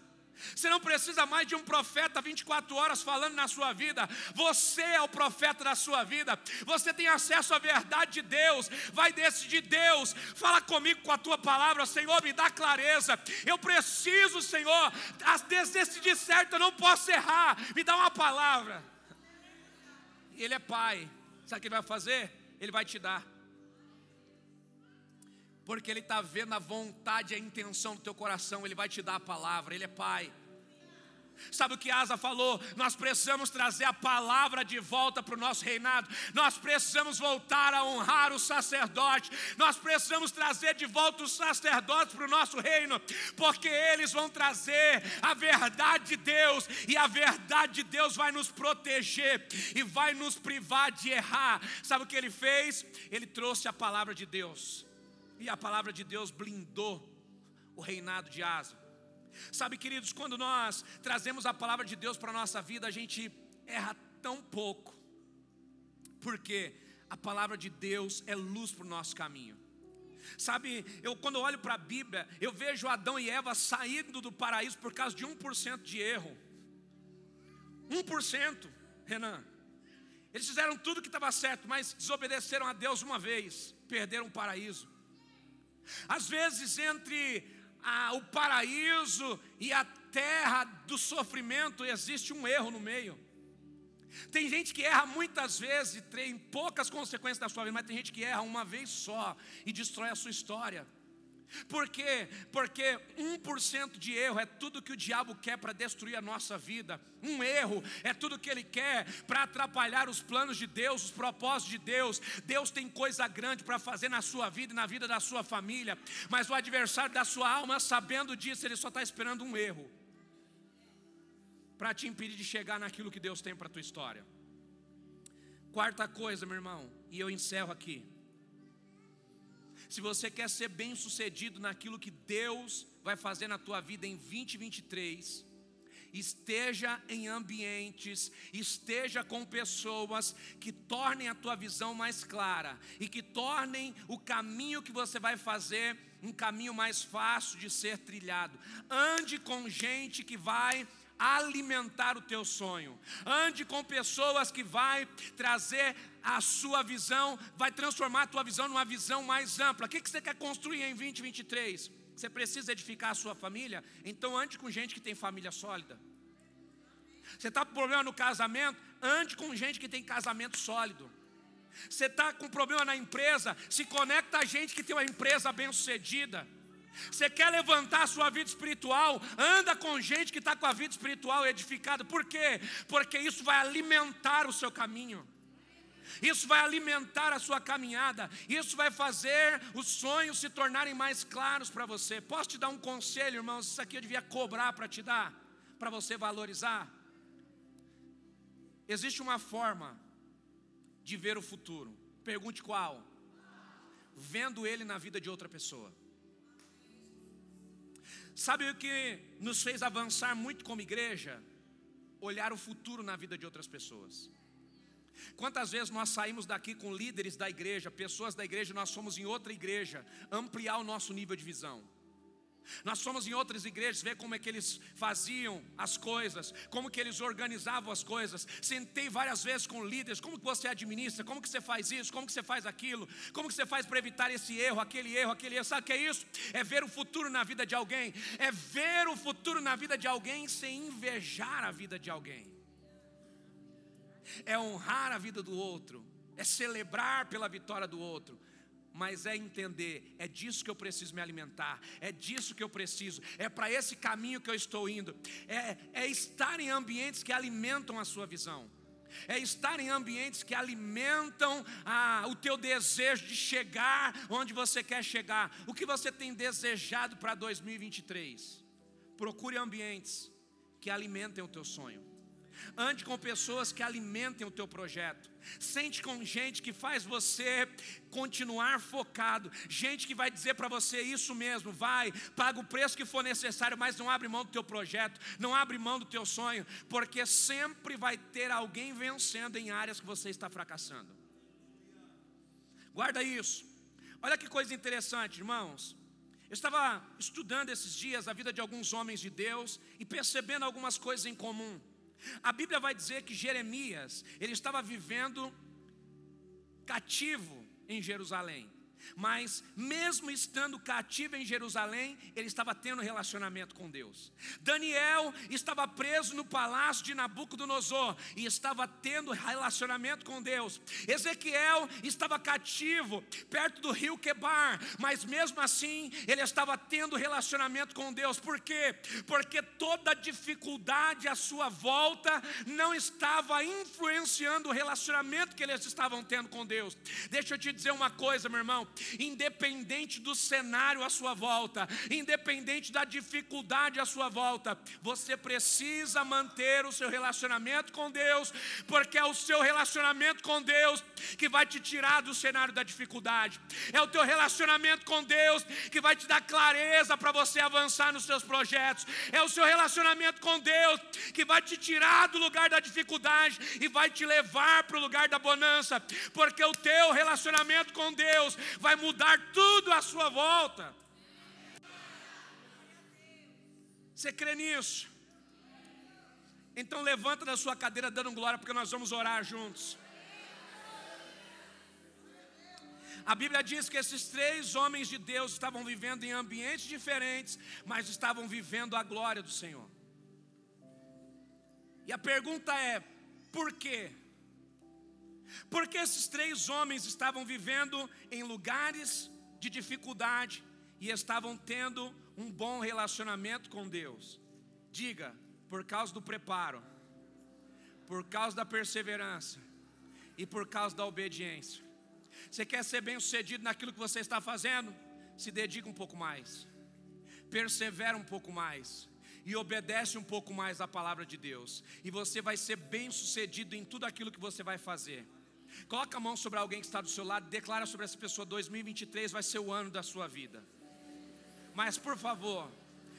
Você não precisa mais de um profeta 24 horas falando na sua vida. Você é o profeta da sua vida. Você tem acesso à verdade de Deus. Vai decidir Deus. Fala comigo com a tua palavra, Senhor, me dá clareza. Eu preciso, Senhor, decidir certo, eu não posso errar. Me dá uma palavra. Ele é pai. Sabe o que ele vai fazer? Ele vai te dar porque Ele está vendo a vontade e a intenção do teu coração, Ele vai te dar a palavra, Ele é Pai. Sabe o que Asa falou? Nós precisamos trazer a palavra de volta para o nosso reinado. Nós precisamos voltar a honrar o sacerdote. Nós precisamos trazer de volta os sacerdotes para o nosso reino, porque eles vão trazer a verdade de Deus, e a verdade de Deus vai nos proteger e vai nos privar de errar. Sabe o que ele fez? Ele trouxe a palavra de Deus. E a palavra de Deus blindou o reinado de Asa. Sabe, queridos, quando nós trazemos a palavra de Deus para a nossa vida, a gente erra tão pouco, porque a palavra de Deus é luz para o nosso caminho. Sabe, eu quando olho para a Bíblia, eu vejo Adão e Eva saindo do paraíso por causa de 1% de erro. 1%, Renan. Eles fizeram tudo que estava certo, mas desobedeceram a Deus uma vez, perderam o paraíso. Às vezes, entre a, o paraíso e a terra do sofrimento, existe um erro no meio. Tem gente que erra muitas vezes e tem poucas consequências da sua vida, mas tem gente que erra uma vez só e destrói a sua história. Por quê? Porque 1% de erro é tudo que o diabo quer para destruir a nossa vida. Um erro é tudo que ele quer para atrapalhar os planos de Deus, os propósitos de Deus. Deus tem coisa grande para fazer na sua vida e na vida da sua família, mas o adversário da sua alma, sabendo disso, ele só está esperando um erro para te impedir de chegar naquilo que Deus tem para a tua história. Quarta coisa, meu irmão, e eu encerro aqui. Se você quer ser bem sucedido naquilo que Deus vai fazer na tua vida em 2023, esteja em ambientes, esteja com pessoas que tornem a tua visão mais clara e que tornem o caminho que você vai fazer um caminho mais fácil de ser trilhado. Ande com gente que vai alimentar o teu sonho. Ande com pessoas que vai trazer a sua visão, vai transformar a tua visão numa visão mais ampla. O que você quer construir em 2023? Você precisa edificar a sua família? Então ande com gente que tem família sólida. Você está com problema no casamento? Ande com gente que tem casamento sólido. Você está com problema na empresa? Se conecta a gente que tem uma empresa bem sucedida. Você quer levantar a sua vida espiritual? Anda com gente que está com a vida espiritual edificada. Por quê? Porque isso vai alimentar o seu caminho. Isso vai alimentar a sua caminhada. Isso vai fazer os sonhos se tornarem mais claros para você. Posso te dar um conselho, irmãos? Isso aqui eu devia cobrar para te dar, para você valorizar. Existe uma forma de ver o futuro. Pergunte qual? Vendo ele na vida de outra pessoa. Sabe o que nos fez avançar muito como igreja? Olhar o futuro na vida de outras pessoas. Quantas vezes nós saímos daqui com líderes da igreja, pessoas da igreja, nós somos em outra igreja, ampliar o nosso nível de visão. Nós fomos em outras igrejas ver como é que eles faziam as coisas, como que eles organizavam as coisas. Sentei várias vezes com líderes, como que você administra, como que você faz isso, como que você faz aquilo, como que você faz para evitar esse erro, aquele erro, aquele erro. Sabe o que é isso? É ver o futuro na vida de alguém, é ver o futuro na vida de alguém sem invejar a vida de alguém. É honrar a vida do outro, é celebrar pela vitória do outro mas é entender, é disso que eu preciso me alimentar, é disso que eu preciso, é para esse caminho que eu estou indo, é, é estar em ambientes que alimentam a sua visão, é estar em ambientes que alimentam a, o teu desejo de chegar onde você quer chegar. O que você tem desejado para 2023? Procure ambientes que alimentem o teu sonho. Ande com pessoas que alimentem o teu projeto. Sente com gente que faz você continuar focado. Gente que vai dizer para você isso mesmo, vai, paga o preço que for necessário, mas não abre mão do teu projeto, não abre mão do teu sonho, porque sempre vai ter alguém vencendo em áreas que você está fracassando. Guarda isso. Olha que coisa interessante, irmãos. Eu estava estudando esses dias a vida de alguns homens de Deus e percebendo algumas coisas em comum. A Bíblia vai dizer que Jeremias, ele estava vivendo cativo em Jerusalém. Mas, mesmo estando cativo em Jerusalém, ele estava tendo relacionamento com Deus. Daniel estava preso no palácio de Nabucodonosor e estava tendo relacionamento com Deus. Ezequiel estava cativo perto do rio Quebar, mas mesmo assim ele estava tendo relacionamento com Deus. Por quê? Porque toda dificuldade à sua volta não estava influenciando o relacionamento que eles estavam tendo com Deus. Deixa eu te dizer uma coisa, meu irmão independente do cenário à sua volta, independente da dificuldade à sua volta, você precisa manter o seu relacionamento com Deus, porque é o seu relacionamento com Deus que vai te tirar do cenário da dificuldade, é o teu relacionamento com Deus que vai te dar clareza para você avançar nos seus projetos, é o seu relacionamento com Deus que vai te tirar do lugar da dificuldade e vai te levar para o lugar da bonança, porque o teu relacionamento com Deus vai mudar tudo à sua volta. Você crê nisso? Então levanta da sua cadeira dando glória, porque nós vamos orar juntos. A Bíblia diz que esses três homens de Deus estavam vivendo em ambientes diferentes, mas estavam vivendo a glória do Senhor. E a pergunta é: por quê? Porque esses três homens estavam vivendo em lugares de dificuldade e estavam tendo um bom relacionamento com Deus. Diga, por causa do preparo, por causa da perseverança e por causa da obediência. Você quer ser bem sucedido naquilo que você está fazendo? Se dedica um pouco mais, persevera um pouco mais e obedece um pouco mais à palavra de Deus, e você vai ser bem sucedido em tudo aquilo que você vai fazer. Coloca a mão sobre alguém que está do seu lado, declara sobre essa pessoa: 2023 vai ser o ano da sua vida. Mas por favor,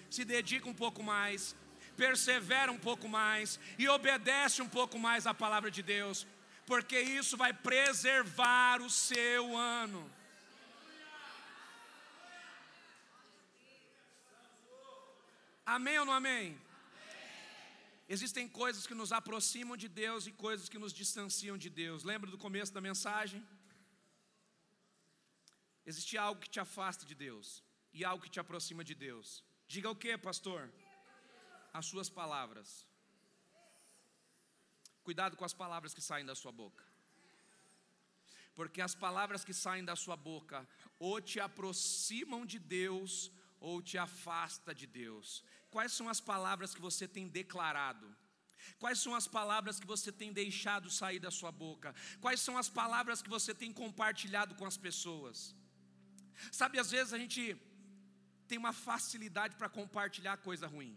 se dedica um pouco mais, persevera um pouco mais e obedece um pouco mais à palavra de Deus, porque isso vai preservar o seu ano. Amém ou não amém? Existem coisas que nos aproximam de Deus e coisas que nos distanciam de Deus. Lembra do começo da mensagem? Existe algo que te afasta de Deus e algo que te aproxima de Deus. Diga o que, pastor? As suas palavras. Cuidado com as palavras que saem da sua boca. Porque as palavras que saem da sua boca ou te aproximam de Deus ou te afasta de Deus. Quais são as palavras que você tem declarado? Quais são as palavras que você tem deixado sair da sua boca? Quais são as palavras que você tem compartilhado com as pessoas? Sabe, às vezes a gente tem uma facilidade para compartilhar coisa ruim,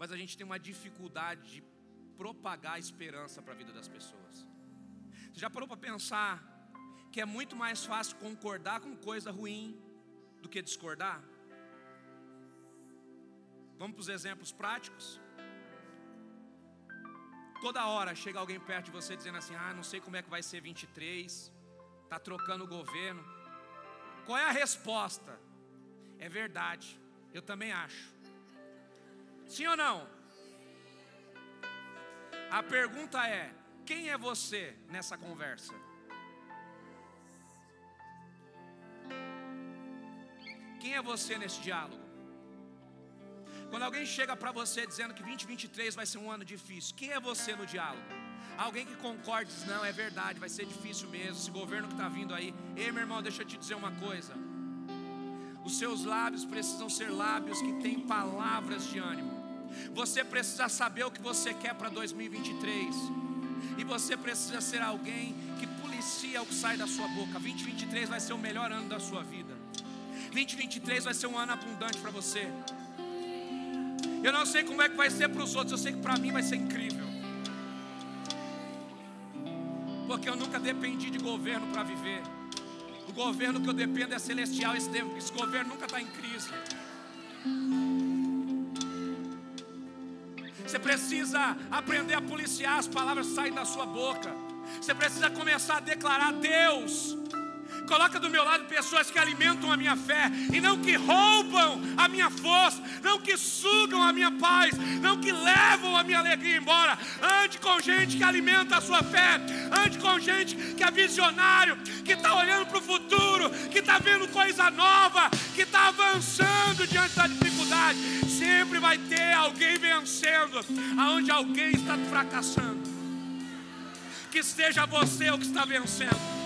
mas a gente tem uma dificuldade de propagar a esperança para a vida das pessoas. Você já parou para pensar que é muito mais fácil concordar com coisa ruim do que discordar? Vamos para os exemplos práticos? Toda hora chega alguém perto de você dizendo assim: Ah, não sei como é que vai ser 23, está trocando o governo. Qual é a resposta? É verdade, eu também acho. Sim ou não? A pergunta é: quem é você nessa conversa? Quem é você nesse diálogo? Quando alguém chega para você dizendo que 2023 vai ser um ano difícil, quem é você no diálogo? Alguém que concorde diz: não, é verdade, vai ser difícil mesmo. Esse governo que está vindo aí. Ei, meu irmão, deixa eu te dizer uma coisa. Os seus lábios precisam ser lábios que têm palavras de ânimo. Você precisa saber o que você quer para 2023. E você precisa ser alguém que policia o que sai da sua boca. 2023 vai ser o melhor ano da sua vida. 2023 vai ser um ano abundante para você. Eu não sei como é que vai ser para os outros, eu sei que para mim vai ser incrível. Porque eu nunca dependi de governo para viver. O governo que eu dependo é celestial, esse, esse governo nunca está em crise. Você precisa aprender a policiar as palavras que saem da sua boca. Você precisa começar a declarar: Deus, Coloca do meu lado pessoas que alimentam a minha fé e não que roubam a minha força, não que sugam a minha paz, não que levam a minha alegria embora. Ande com gente que alimenta a sua fé, ande com gente que é visionário, que está olhando para o futuro, que está vendo coisa nova, que está avançando diante da dificuldade. Sempre vai ter alguém vencendo, aonde alguém está fracassando. Que seja você o que está vencendo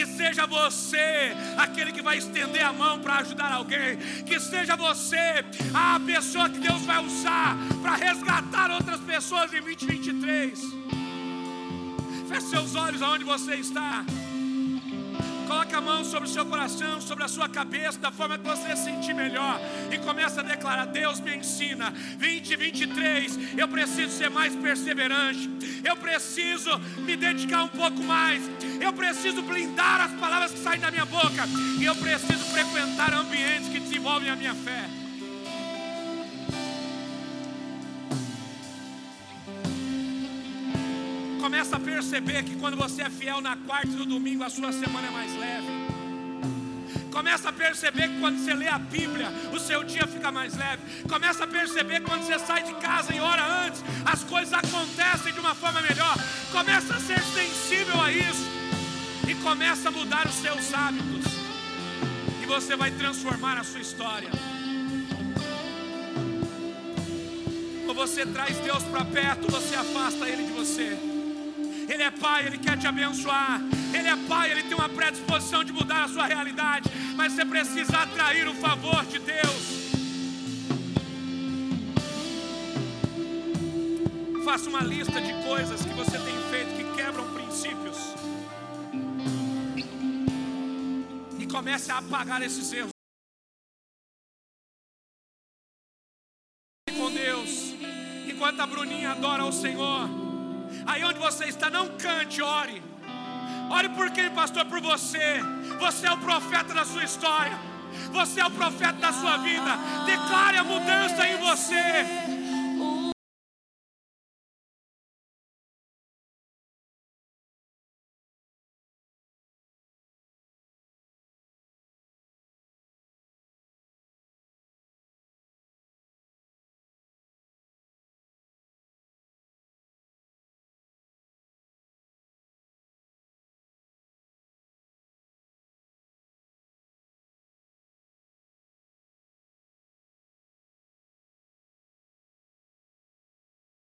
que seja você aquele que vai estender a mão para ajudar alguém, que seja você a pessoa que Deus vai usar para resgatar outras pessoas em 2023. Feche seus olhos aonde você está. Coloque a mão sobre o seu coração, sobre a sua cabeça, da forma que você se sentir melhor. E começa a declarar: Deus me ensina. 2023, eu preciso ser mais perseverante. Eu preciso me dedicar um pouco mais. Eu preciso blindar as palavras que saem da minha boca. E eu preciso frequentar ambientes que desenvolvem a minha fé. Começa a perceber que quando você é fiel na quarta e no domingo, a sua semana é mais leve. Começa a perceber que quando você lê a Bíblia, o seu dia fica mais leve. Começa a perceber que quando você sai de casa e hora antes, as coisas acontecem de uma forma melhor. Começa a ser sensível a isso. E começa a mudar os seus hábitos. E você vai transformar a sua história. Ou você traz Deus para perto, você afasta Ele de você. Ele é Pai, Ele quer te abençoar. Ele é Pai, Ele tem uma predisposição de mudar a sua realidade. Mas você precisa atrair o favor de Deus. Faça uma lista de coisas que você tem feito que quebram princípios. E comece a apagar esses erros. Com Deus. Enquanto a Bruninha adora o Senhor. Aí onde você está, não cante, ore. Ore por quem, pastor? Por você. Você é o profeta da sua história. Você é o profeta da sua vida. Declare a mudança em você.